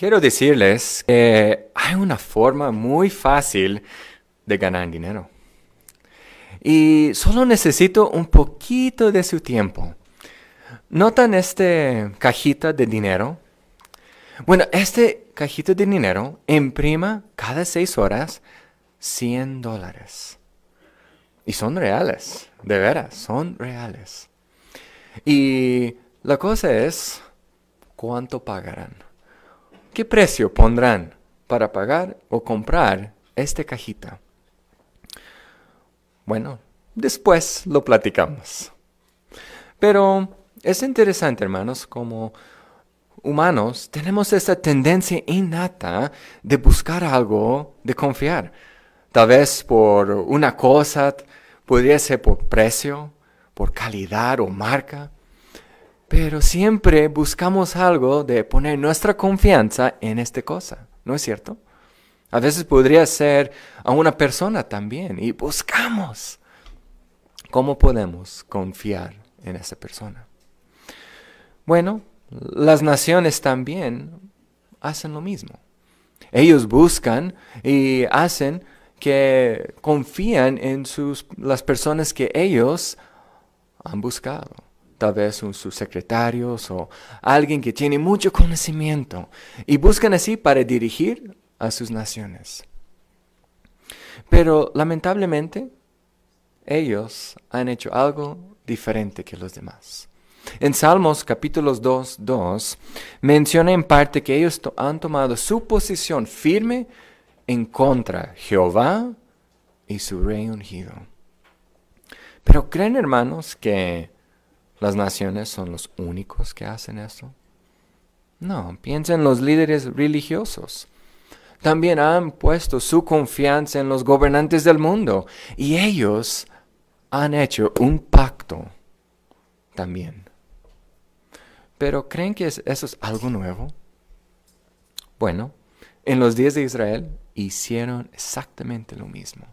quiero decirles que hay una forma muy fácil de ganar dinero. Y solo necesito un poquito de su tiempo. ¿Notan este cajita de dinero? Bueno, este cajita de dinero imprima cada seis horas 100 dólares. Y son reales, de veras, son reales. Y la cosa es, ¿cuánto pagarán? ¿Qué precio pondrán para pagar o comprar esta cajita? Bueno, después lo platicamos. Pero es interesante, hermanos, como humanos tenemos esa tendencia innata de buscar algo, de confiar. Tal vez por una cosa, podría ser por precio, por calidad o marca. Pero siempre buscamos algo de poner nuestra confianza en esta cosa, ¿no es cierto? A veces podría ser a una persona también y buscamos cómo podemos confiar en esa persona. Bueno, las naciones también hacen lo mismo. Ellos buscan y hacen que confían en sus, las personas que ellos han buscado tal vez sus secretarios o alguien que tiene mucho conocimiento y buscan así para dirigir a sus naciones. Pero lamentablemente ellos han hecho algo diferente que los demás. En Salmos capítulos 2, 2 menciona en parte que ellos han tomado su posición firme en contra Jehová y su rey ungido. Pero creen hermanos que las naciones son los únicos que hacen eso. No, piensen los líderes religiosos. También han puesto su confianza en los gobernantes del mundo y ellos han hecho un pacto también. Pero ¿creen que eso es algo nuevo? Bueno, en los días de Israel hicieron exactamente lo mismo.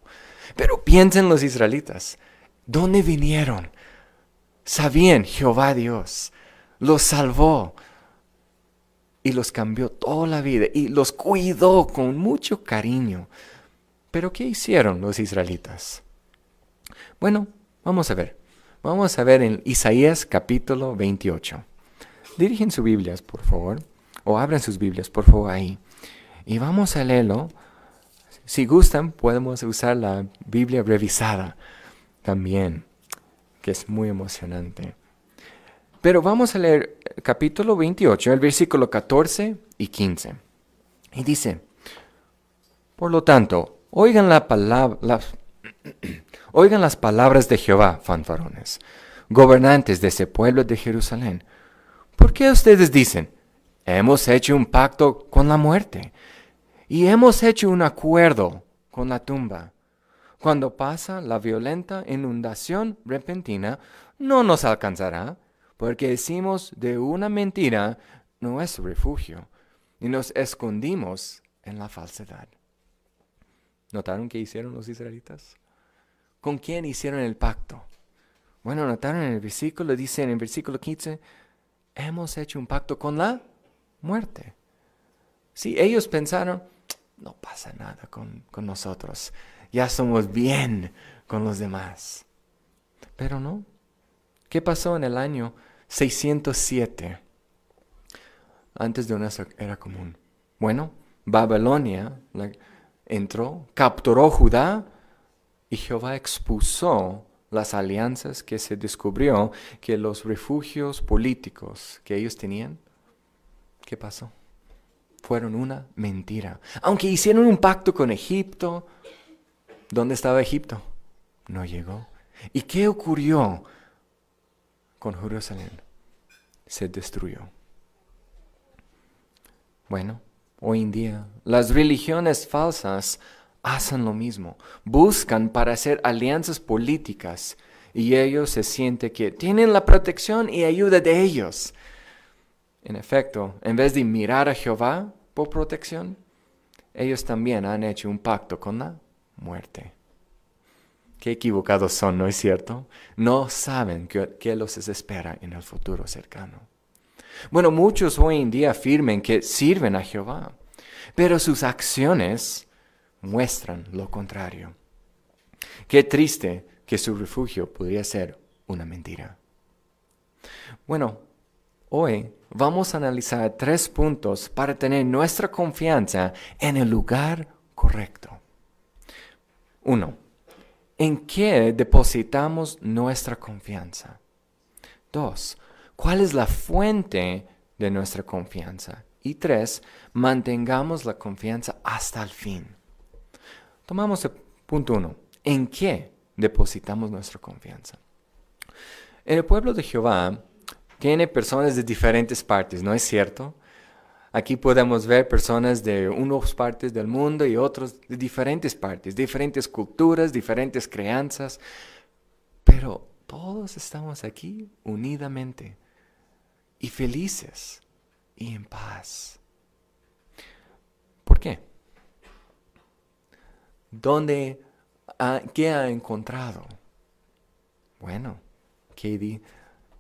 Pero piensen los israelitas, ¿dónde vinieron? Sabían Jehová Dios, los salvó y los cambió toda la vida y los cuidó con mucho cariño. Pero ¿qué hicieron los israelitas? Bueno, vamos a ver. Vamos a ver en Isaías capítulo 28. Dirigen sus Biblias, por favor, o abran sus Biblias, por favor, ahí. Y vamos a leerlo. Si gustan, podemos usar la Biblia revisada también que es muy emocionante. Pero vamos a leer capítulo 28, el versículo 14 y 15. Y dice, por lo tanto, oigan, la las, oigan las palabras de Jehová, fanfarones, gobernantes de ese pueblo de Jerusalén. ¿Por qué ustedes dicen, hemos hecho un pacto con la muerte y hemos hecho un acuerdo con la tumba? Cuando pasa la violenta inundación repentina, no nos alcanzará, porque decimos de una mentira nuestro refugio y nos escondimos en la falsedad. ¿Notaron qué hicieron los israelitas? ¿Con quién hicieron el pacto? Bueno, notaron en el versículo, dice en el versículo 15, hemos hecho un pacto con la muerte. Si ellos pensaron, no pasa nada con, con nosotros ya somos bien con los demás. Pero no. ¿Qué pasó en el año 607? Antes de una era común. Bueno, Babilonia entró, capturó Judá y Jehová expulsó las alianzas que se descubrió que los refugios políticos que ellos tenían, ¿qué pasó? Fueron una mentira. Aunque hicieron un pacto con Egipto, ¿Dónde estaba Egipto? No llegó. ¿Y qué ocurrió con Jerusalén? Se destruyó. Bueno, hoy en día las religiones falsas hacen lo mismo. Buscan para hacer alianzas políticas y ellos se sienten que tienen la protección y ayuda de ellos. En efecto, en vez de mirar a Jehová por protección, ellos también han hecho un pacto con la muerte. Qué equivocados son, ¿no es cierto? No saben qué, los espera en el futuro cercano. Bueno, muchos hoy en día afirman que sirven a Jehová, pero sus acciones muestran lo contrario. Qué triste que su refugio podría ser una mentira. Bueno, hoy vamos a analizar tres puntos para tener nuestra confianza en el lugar correcto. Uno, ¿en qué depositamos nuestra confianza? Dos, ¿cuál es la fuente de nuestra confianza? Y tres, mantengamos la confianza hasta el fin. Tomamos el punto uno. ¿En qué depositamos nuestra confianza? En el pueblo de Jehová tiene personas de diferentes partes, ¿no es cierto? Aquí podemos ver personas de unas partes del mundo y otros de diferentes partes, diferentes culturas, diferentes crianzas, pero todos estamos aquí unidamente y felices y en paz. ¿Por qué? ¿Dónde, qué ha encontrado? Bueno, Katie,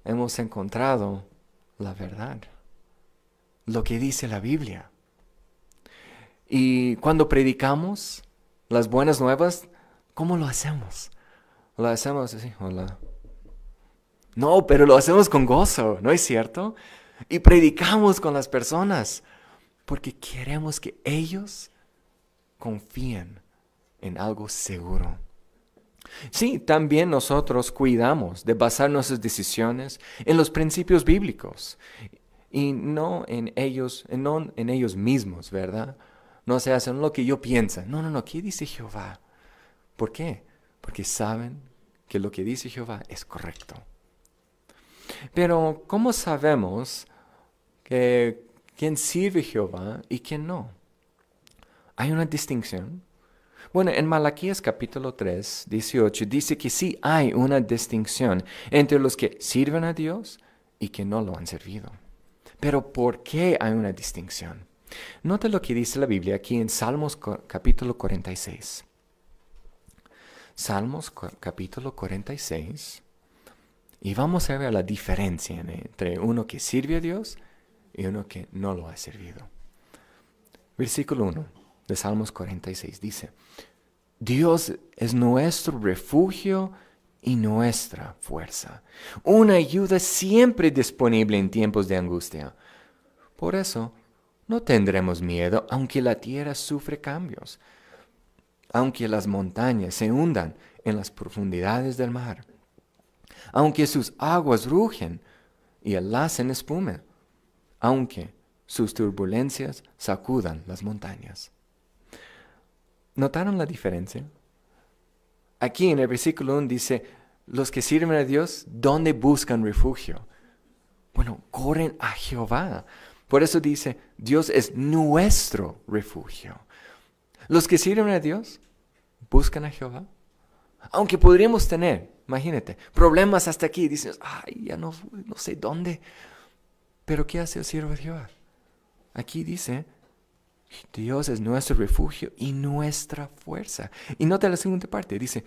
hemos encontrado la verdad, lo que dice la Biblia. Y cuando predicamos las buenas nuevas, ¿cómo lo hacemos? Lo hacemos así, hola. No, pero lo hacemos con gozo, ¿no es cierto? Y predicamos con las personas porque queremos que ellos confíen en algo seguro. Sí, también nosotros cuidamos de basar nuestras decisiones en los principios bíblicos y no en ellos, no en ellos mismos, ¿verdad? No se hacen lo que yo pienso. No, no, no, ¿qué dice Jehová? ¿Por qué? Porque saben que lo que dice Jehová es correcto. Pero, ¿cómo sabemos que quién sirve Jehová y quién no? Hay una distinción bueno, en Malaquías capítulo 3, 18 dice que sí hay una distinción entre los que sirven a Dios y que no lo han servido. Pero ¿por qué hay una distinción? Nota lo que dice la Biblia aquí en Salmos capítulo 46. Salmos capítulo 46. Y vamos a ver la diferencia entre uno que sirve a Dios y uno que no lo ha servido. Versículo 1 de Salmos 46 dice, Dios es nuestro refugio y nuestra fuerza, una ayuda siempre disponible en tiempos de angustia. Por eso, no tendremos miedo aunque la tierra sufre cambios, aunque las montañas se hundan en las profundidades del mar, aunque sus aguas rugen y el espuma, aunque sus turbulencias sacudan las montañas. ¿Notaron la diferencia? Aquí en el versículo 1 dice, los que sirven a Dios, ¿dónde buscan refugio? Bueno, corren a Jehová. Por eso dice, Dios es nuestro refugio. Los que sirven a Dios, buscan a Jehová. Aunque podríamos tener, imagínate, problemas hasta aquí, dices, ay, ya no, no sé dónde. Pero ¿qué hace el siervo de Jehová? Aquí dice, Dios es nuestro refugio y nuestra fuerza. Y nota la segunda parte, dice,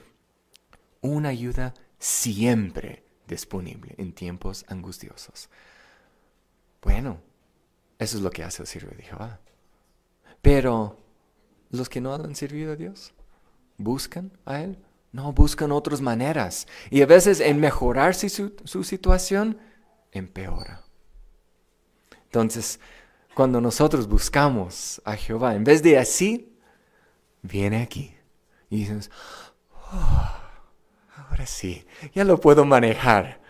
una ayuda siempre disponible en tiempos angustiosos. Bueno, eso es lo que hace el siervo de Jehová. Pero los que no han servido a Dios, buscan a Él, no buscan otras maneras. Y a veces en mejorar su, su situación, empeora. Entonces, cuando nosotros buscamos a Jehová, en vez de así, viene aquí. Y dices, oh, ahora sí, ya lo puedo manejar.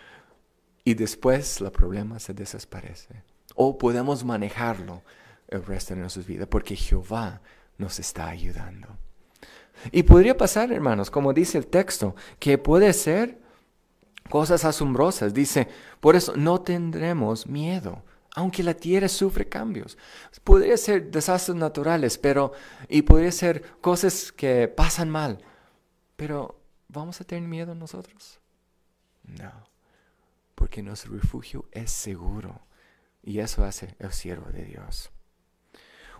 Y después el problema se desaparece. O podemos manejarlo el resto de nuestras vidas porque Jehová nos está ayudando. Y podría pasar, hermanos, como dice el texto, que puede ser cosas asombrosas. Dice, por eso no tendremos miedo aunque la tierra sufre cambios. Podría ser desastres naturales, pero y podría ser cosas que pasan mal. Pero ¿vamos a tener miedo nosotros? No, porque nuestro refugio es seguro y eso hace el siervo de Dios.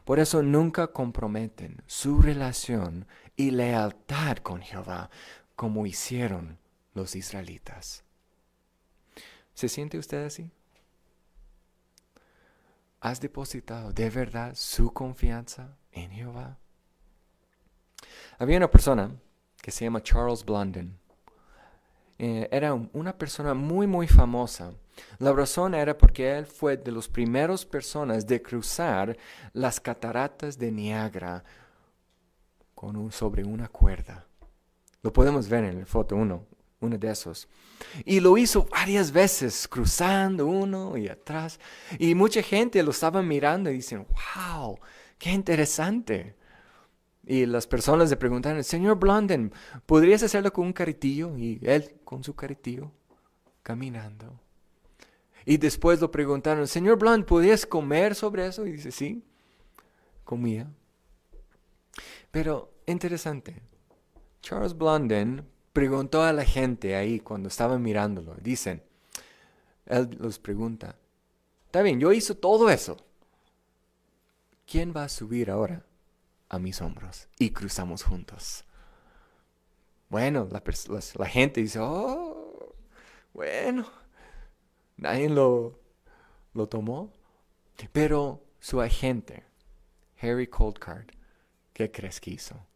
Por eso nunca comprometen su relación y lealtad con Jehová como hicieron los israelitas. ¿Se siente usted así? ¿Has depositado de verdad su confianza en Jehová? Había una persona que se llama Charles Blondin. Eh, era una persona muy, muy famosa. La razón era porque él fue de las primeras personas de cruzar las cataratas de Niagara con un, sobre una cuerda. Lo podemos ver en la foto uno, uno de esos. Y lo hizo varias veces, cruzando uno y atrás. Y mucha gente lo estaba mirando y dicen, wow, qué interesante. Y las personas le preguntaron, señor Blondin, ¿podrías hacerlo con un caritillo? Y él con su caritillo, caminando. Y después lo preguntaron, señor Blondin, ¿podrías comer sobre eso? Y dice, sí, comía. Pero interesante, Charles Blondin preguntó a la gente ahí cuando estaban mirándolo. Dicen, él los pregunta, está bien, yo hice todo eso. ¿Quién va a subir ahora a mis hombros? Y cruzamos juntos. Bueno, la, gente dice, oh, bueno, nadie lo, lo tomó. Pero su agente, Harry Coldcard, ¿qué crees que hizo?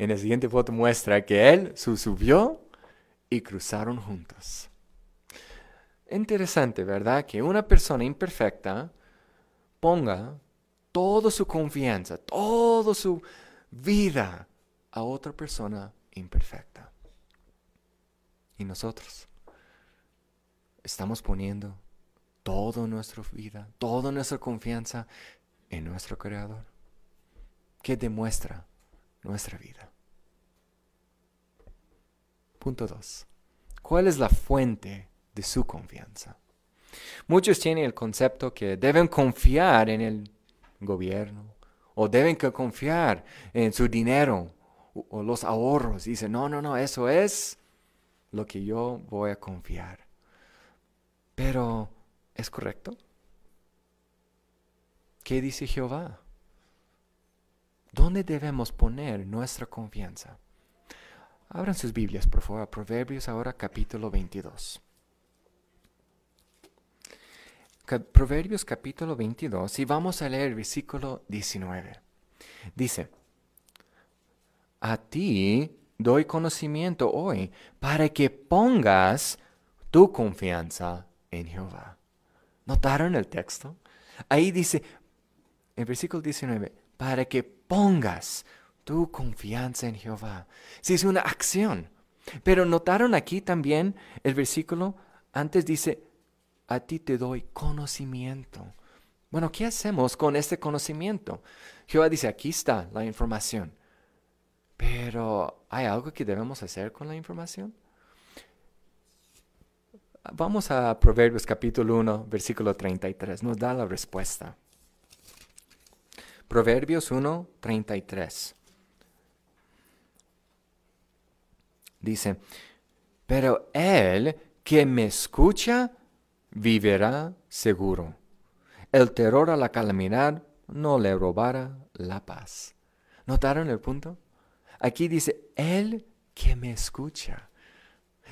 En la siguiente foto muestra que él subió y cruzaron juntos. Interesante, ¿verdad? Que una persona imperfecta ponga toda su confianza, toda su vida a otra persona imperfecta. Y nosotros estamos poniendo toda nuestra vida, toda nuestra confianza en nuestro Creador, que demuestra nuestra vida. Punto 2. ¿Cuál es la fuente de su confianza? Muchos tienen el concepto que deben confiar en el gobierno o deben confiar en su dinero o los ahorros. Dicen, no, no, no, eso es lo que yo voy a confiar. Pero, ¿es correcto? ¿Qué dice Jehová? ¿Dónde debemos poner nuestra confianza? Abran sus Biblias, por favor, Proverbios ahora capítulo 22. Proverbios capítulo 22 y vamos a leer el versículo 19. Dice, a ti doy conocimiento hoy para que pongas tu confianza en Jehová. ¿Notaron el texto? Ahí dice, en versículo 19, para que pongas tu confianza en Jehová. Si es una acción. Pero notaron aquí también el versículo, antes dice, a ti te doy conocimiento. Bueno, ¿qué hacemos con este conocimiento? Jehová dice, aquí está la información. Pero, ¿hay algo que debemos hacer con la información? Vamos a Proverbios capítulo 1, versículo 33. Nos da la respuesta. Proverbios 1, 33. Dice, pero el que me escucha vivirá seguro. El terror a la calamidad no le robará la paz. ¿Notaron el punto? Aquí dice, el que me escucha.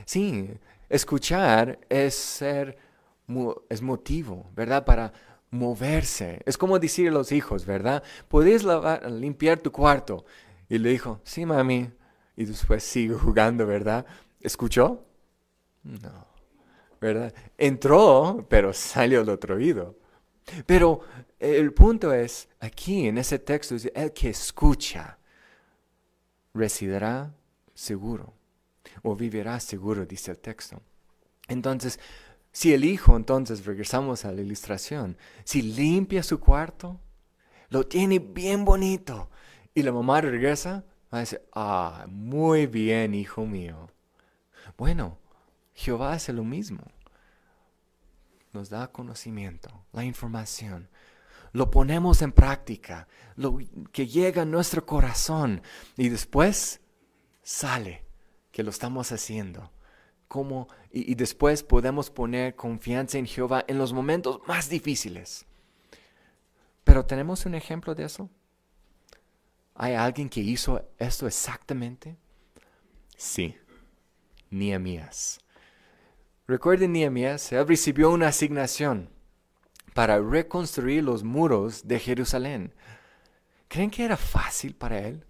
Sí, escuchar es ser, es motivo, ¿verdad? Para moverse. Es como decir a los hijos, ¿verdad? ¿Puedes lavar, limpiar tu cuarto? Y le dijo, sí, mami. Y después sigue jugando, ¿verdad? ¿Escuchó? No. ¿Verdad? Entró, pero salió al otro oído. Pero el punto es, aquí en ese texto, el que escucha residirá seguro o vivirá seguro, dice el texto. Entonces, si el hijo, entonces regresamos a la ilustración, si limpia su cuarto, lo tiene bien bonito, y la mamá regresa, va a decir, ah, muy bien, hijo mío. Bueno, Jehová hace lo mismo. Nos da conocimiento, la información. Lo ponemos en práctica, lo que llega a nuestro corazón y después sale que lo estamos haciendo cómo y, después podemos poner confianza en Jehová en los momentos más difíciles. Pero tenemos un ejemplo de eso. ¿Hay alguien que hizo esto exactamente? Sí, Nehemías. Recuerden Nehemías, él recibió una asignación para reconstruir los muros de Jerusalén. ¿Creen que era fácil para él?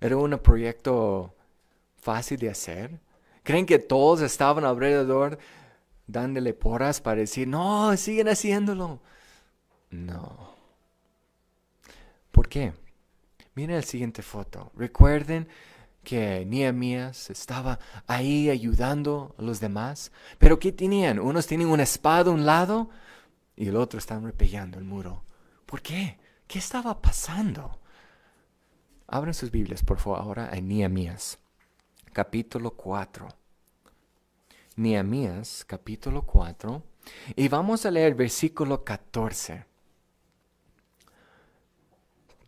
¿Era un proyecto fácil de hacer? ¿Creen que todos estaban alrededor dándole porras para decir, no, siguen haciéndolo? No. ¿Por qué? Miren la siguiente foto. Recuerden que Nehemías estaba ahí ayudando a los demás. Pero ¿qué tenían? Unos tienen una espada a un lado y el otro están repellando el muro. ¿Por qué? ¿Qué estaba pasando? Abran sus Biblias, por favor, ahora a Nehemías, capítulo 4. Nehemías, capítulo 4. Y vamos a leer versículo 14.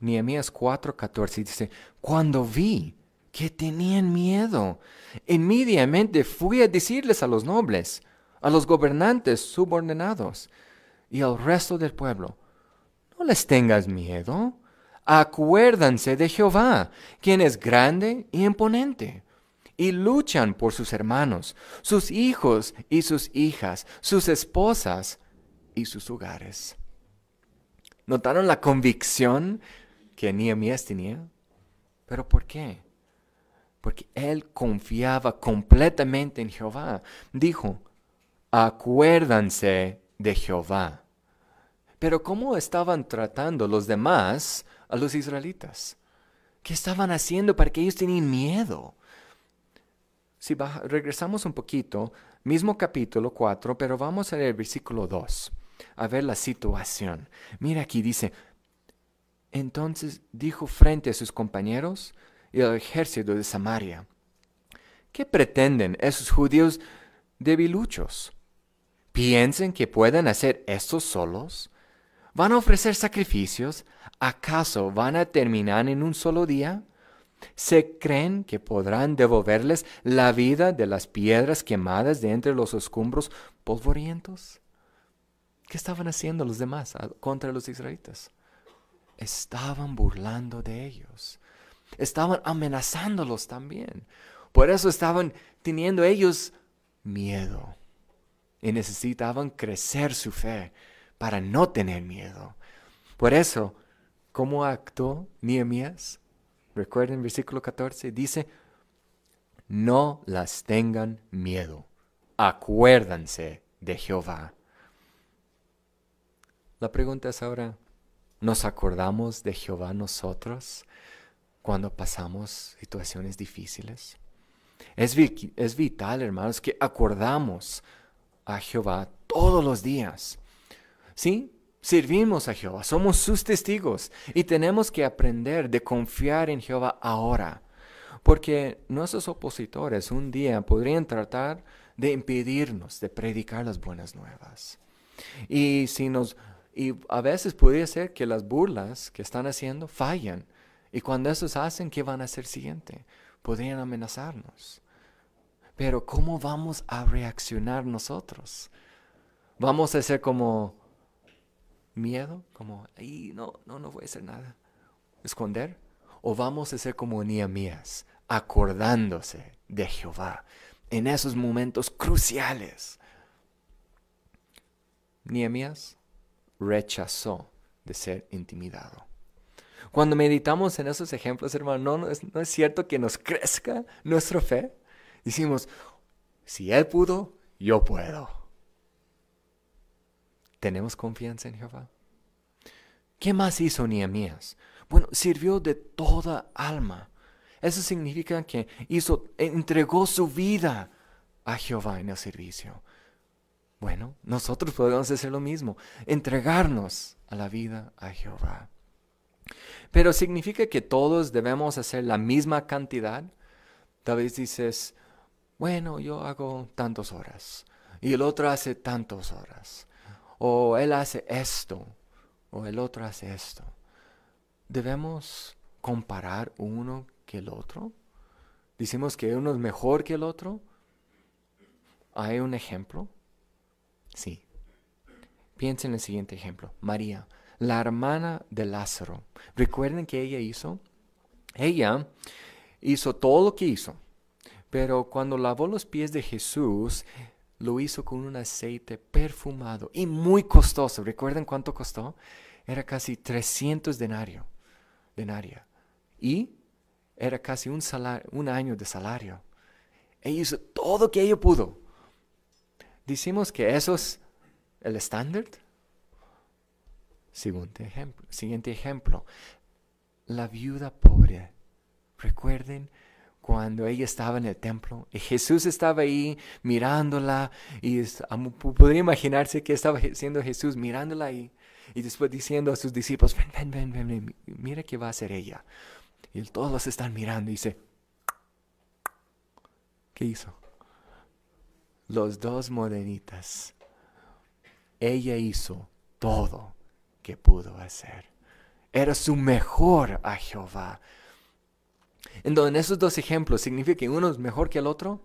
Nehemías 4, 14 dice, cuando vi que tenían miedo, inmediatamente fui a decirles a los nobles, a los gobernantes subordinados y al resto del pueblo, no les tengas miedo, acuérdanse de Jehová, quien es grande y imponente, y luchan por sus hermanos, sus hijos y sus hijas, sus esposas y sus hogares. ¿Notaron la convicción que Nehemías tenía. ¿Pero por qué? Porque él confiaba completamente en Jehová. Dijo, acuérdanse de Jehová. Pero ¿cómo estaban tratando los demás a los israelitas? ¿Qué estaban haciendo para que ellos tenían miedo? Si regresamos un poquito, mismo capítulo 4, pero vamos a el versículo 2, a ver la situación. Mira aquí dice, entonces dijo frente a sus compañeros y al ejército de Samaria, ¿qué pretenden esos judíos debiluchos? ¿Piensen que pueden hacer esto solos? ¿Van a ofrecer sacrificios? ¿Acaso van a terminar en un solo día? ¿Se creen que podrán devolverles la vida de las piedras quemadas de entre los escombros polvorientos? ¿Qué estaban haciendo los demás contra los israelitas? estaban burlando de ellos. Estaban amenazándolos también. Por eso estaban teniendo ellos miedo. Y necesitaban crecer su fe para no tener miedo. Por eso, ¿cómo actuó Nehemías? Recuerden versículo 14, dice, no las tengan miedo. Acuérdanse de Jehová. La pregunta es ahora, ¿Nos acordamos de Jehová nosotros cuando pasamos situaciones difíciles? Es, es vital, hermanos, que acordamos a Jehová todos los días. ¿Sí? Servimos a Jehová, somos sus testigos y tenemos que aprender de confiar en Jehová ahora, porque nuestros opositores un día podrían tratar de impedirnos de predicar las buenas nuevas. Y si nos y a veces podría ser que las burlas que están haciendo fallan. Y cuando esos hacen, ¿qué van a hacer siguiente? Podrían amenazarnos. Pero ¿cómo vamos a reaccionar nosotros? ¿Vamos a ser como miedo? Como, ahí no, no, no voy a hacer nada. ¿Esconder? ¿O vamos a ser como Nehemías, acordándose de Jehová en esos momentos cruciales? Nehemías rechazó de ser intimidado. Cuando meditamos en esos ejemplos, hermano, ¿no, es, no es cierto que nos crezca nuestra fe? Decimos, si Él pudo, yo puedo. ¿Tenemos confianza en Jehová? ¿Qué más hizo Nehemías? Bueno, sirvió de toda alma. Eso significa que hizo, entregó su vida a Jehová en el servicio. Bueno, nosotros podemos hacer lo mismo, entregarnos a la vida a Jehová. Pero significa que todos debemos hacer la misma cantidad. Tal vez dices, bueno, yo hago tantas horas y el otro hace tantas horas. O él hace esto o el otro hace esto. ¿Debemos comparar uno que el otro? ¿Decimos que uno es mejor que el otro? ¿Hay un ejemplo? Sí. Piensen en el siguiente ejemplo. María, la hermana de Lázaro. ¿Recuerden que ella hizo? Ella hizo todo lo que hizo. Pero cuando lavó los pies de Jesús, lo hizo con un aceite perfumado y muy costoso. ¿Recuerdan cuánto costó? Era casi 300 denario, denaria. Y era casi un, un año de salario. Ella hizo todo lo que ella pudo. Decimos que eso es el estándar. Siguiente ejemplo, siguiente ejemplo. La viuda pobre. Recuerden cuando ella estaba en el templo y Jesús estaba ahí mirándola y podría imaginarse que estaba siendo Jesús mirándola ahí y después diciendo a sus discípulos, ven, ven, ven, ven, mira qué va a hacer ella. Y todos están mirando y dice, ¿qué hizo? Los dos modenitas. Ella hizo todo que pudo hacer. Era su mejor a Jehová. En esos dos ejemplos, ¿significa que uno es mejor que el otro?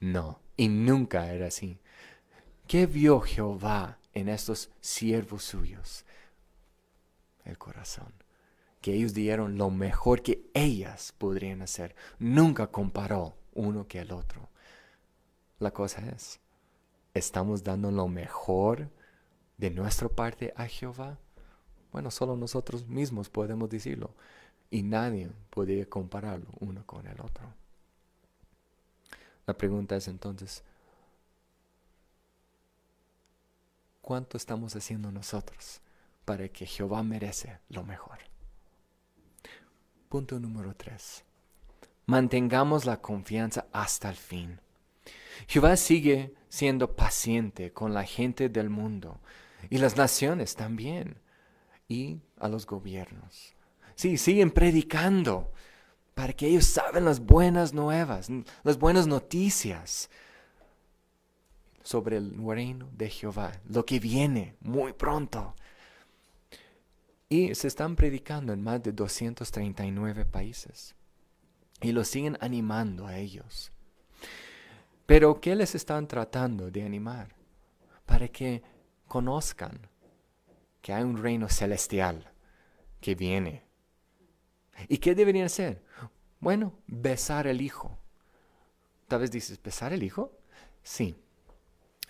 No, y nunca era así. ¿Qué vio Jehová en estos siervos suyos? El corazón. Que ellos dieron lo mejor que ellas podrían hacer. Nunca comparó uno que el otro. La cosa es, ¿estamos dando lo mejor de nuestra parte a Jehová? Bueno, solo nosotros mismos podemos decirlo y nadie podía compararlo uno con el otro. La pregunta es entonces, ¿cuánto estamos haciendo nosotros para que Jehová merece lo mejor? Punto número tres. Mantengamos la confianza hasta el fin. Jehová sigue siendo paciente con la gente del mundo y las naciones también y a los gobiernos. Sí, siguen predicando para que ellos saben las buenas nuevas, las buenas noticias sobre el reino de Jehová, lo que viene muy pronto. Y se están predicando en más de 239 países. Y lo siguen animando a ellos. Pero ¿qué les están tratando de animar? Para que conozcan que hay un reino celestial que viene ¿Y qué deberían hacer? Bueno, besar el hijo. Tal vez dices, ¿besar el hijo? Sí.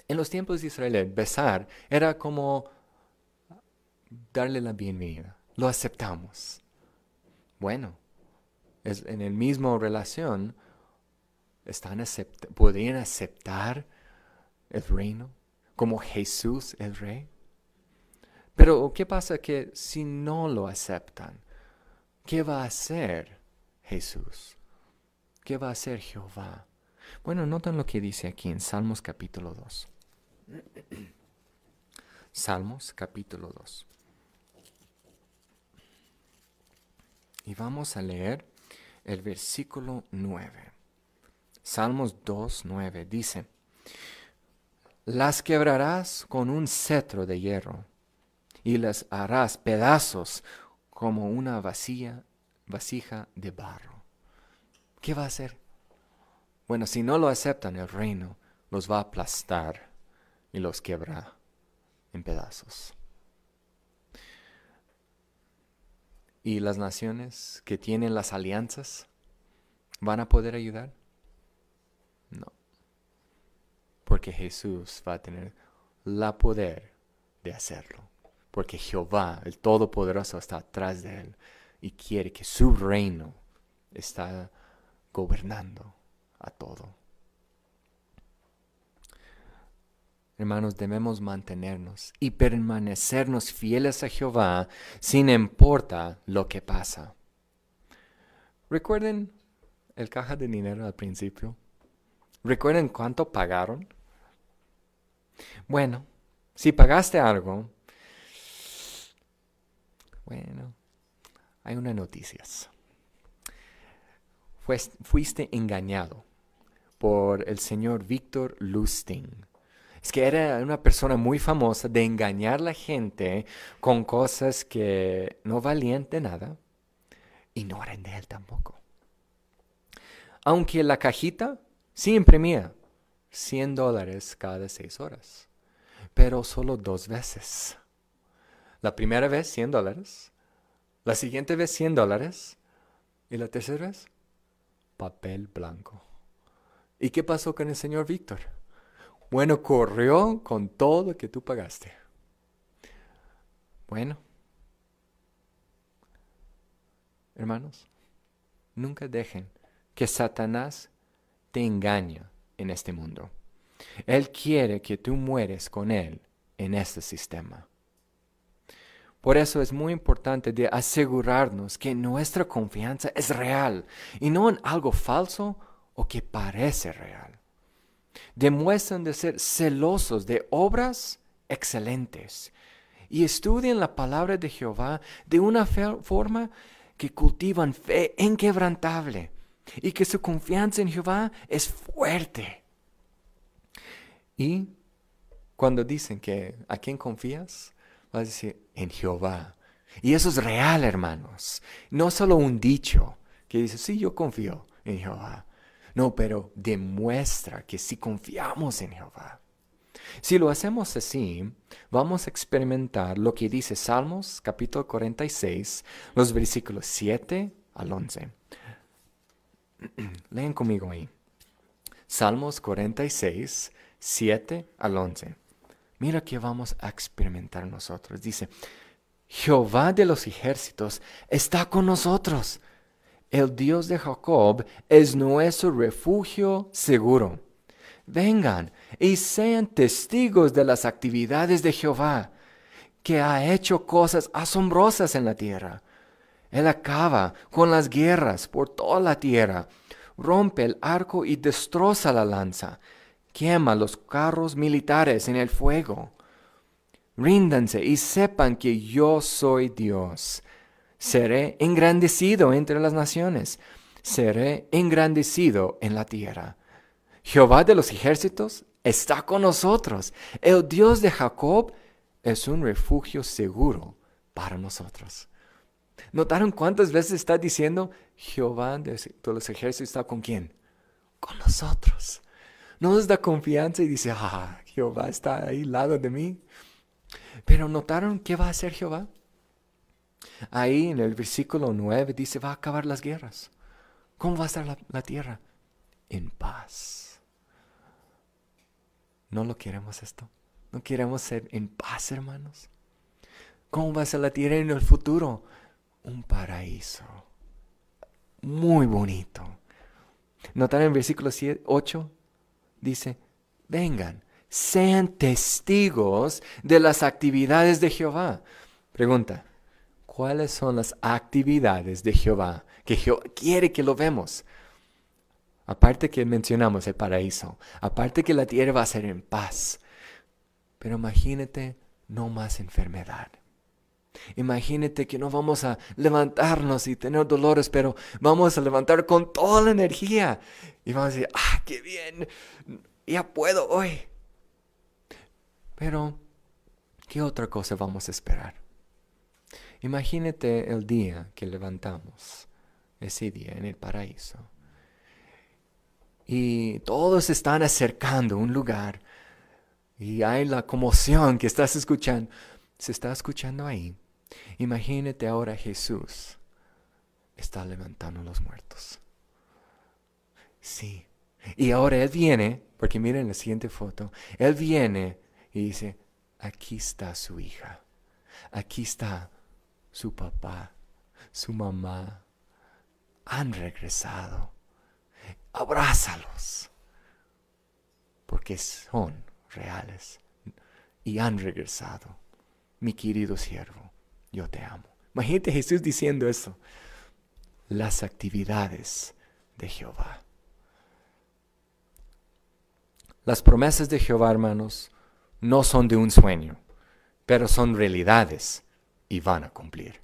En los tiempos de Israel, besar era como darle la bienvenida. Lo aceptamos. Bueno, en el mismo relación, están ¿podrían aceptar el reino como Jesús el rey? Pero ¿qué pasa que si no lo aceptan? ¿Qué va a hacer Jesús? ¿Qué va a hacer Jehová? Bueno, notan lo que dice aquí en Salmos capítulo 2. Salmos capítulo 2. Y vamos a leer el versículo 9. Salmos 2, 9 dice, las quebrarás con un cetro de hierro y las harás pedazos como una vacía, vasija de barro. ¿Qué va a hacer? Bueno, si no lo aceptan, el reino los va a aplastar y los quebra en pedazos. ¿Y las naciones que tienen las alianzas van a poder ayudar? No. Porque Jesús va a tener la poder de hacerlo porque Jehová, el Todopoderoso, está atrás de él y quiere que su reino está gobernando a todo. Hermanos, debemos mantenernos y permanecernos fieles a Jehová sin importar lo que pasa. ¿Recuerden el caja de dinero al principio? ¿Recuerden cuánto pagaron? Bueno, si pagaste algo, bueno, hay unas noticias. Fuiste engañado por el señor Víctor Lustig. Es que era una persona muy famosa de engañar a la gente con cosas que no valían de nada y no eran de él tampoco. Aunque la cajita sí imprimía 100 dólares cada seis horas, pero solo dos veces. La primera vez 100 dólares, la siguiente vez 100 dólares y la tercera vez papel blanco. ¿Y qué pasó con el señor Víctor? Bueno, corrió con todo lo que tú pagaste. Bueno, hermanos, nunca dejen que Satanás te engañe en este mundo. Él quiere que tú mueres con él en este sistema. Por eso es muy importante de asegurarnos que nuestra confianza es real y no en algo falso o que parece real. Demuestran de ser celosos de obras excelentes y estudien la palabra de Jehová de una forma que cultivan fe inquebrantable y que su confianza en Jehová es fuerte. Y cuando dicen que a quién confías, vas a decir en Jehová. Y eso es real, hermanos. No solo un dicho que dice, sí, yo confío en Jehová. No, pero demuestra que sí confiamos en Jehová. Si lo hacemos así, vamos a experimentar lo que dice Salmos capítulo 46, los versículos 7 al 11. Leen conmigo ahí. Salmos 46, 7 al 11. Mira que vamos a experimentar nosotros. Dice, Jehová de los ejércitos está con nosotros. El Dios de Jacob es nuestro refugio seguro. Vengan y sean testigos de las actividades de Jehová, que ha hecho cosas asombrosas en la tierra. Él acaba con las guerras por toda la tierra, rompe el arco y destroza la lanza quema los carros militares en el fuego. Ríndanse y sepan que yo soy Dios. Seré engrandecido entre las naciones, seré engrandecido en la tierra. Jehová de los ejércitos está con nosotros. El Dios de Jacob es un refugio seguro para nosotros. ¿Notaron cuántas veces está diciendo Jehová de los ejércitos está con quién? Con nosotros nos da confianza y dice, ah, Jehová está ahí al lado de mí. Pero notaron qué va a hacer Jehová. Ahí en el versículo 9 dice, va a acabar las guerras. ¿Cómo va a estar la, la tierra? En paz. ¿No lo queremos esto? ¿No queremos ser en paz, hermanos? ¿Cómo va a ser la tierra en el futuro? Un paraíso. Muy bonito. ¿Notaron en versículo 8? Dice, vengan, sean testigos de las actividades de Jehová. Pregunta, ¿cuáles son las actividades de Jehová que Jehová quiere que lo vemos? Aparte que mencionamos el paraíso, aparte que la tierra va a ser en paz, pero imagínate no más enfermedad. Imagínate que no vamos a levantarnos y tener dolores, pero vamos a levantar con toda la energía. Y vamos a decir, ah, qué bien, ya puedo hoy. Pero, ¿qué otra cosa vamos a esperar? Imagínate el día que levantamos, ese día en el paraíso. Y todos están acercando a un lugar. Y hay la conmoción que estás escuchando. Se está escuchando ahí. Imagínate ahora Jesús está levantando los muertos. Sí. Y ahora Él viene, porque miren la siguiente foto, Él viene y dice, aquí está su hija, aquí está su papá, su mamá, han regresado. Abrázalos, porque son reales y han regresado. Mi querido siervo, yo te amo. Imagínate Jesús diciendo eso. Las actividades de Jehová. Las promesas de Jehová, hermanos, no son de un sueño, pero son realidades y van a cumplir.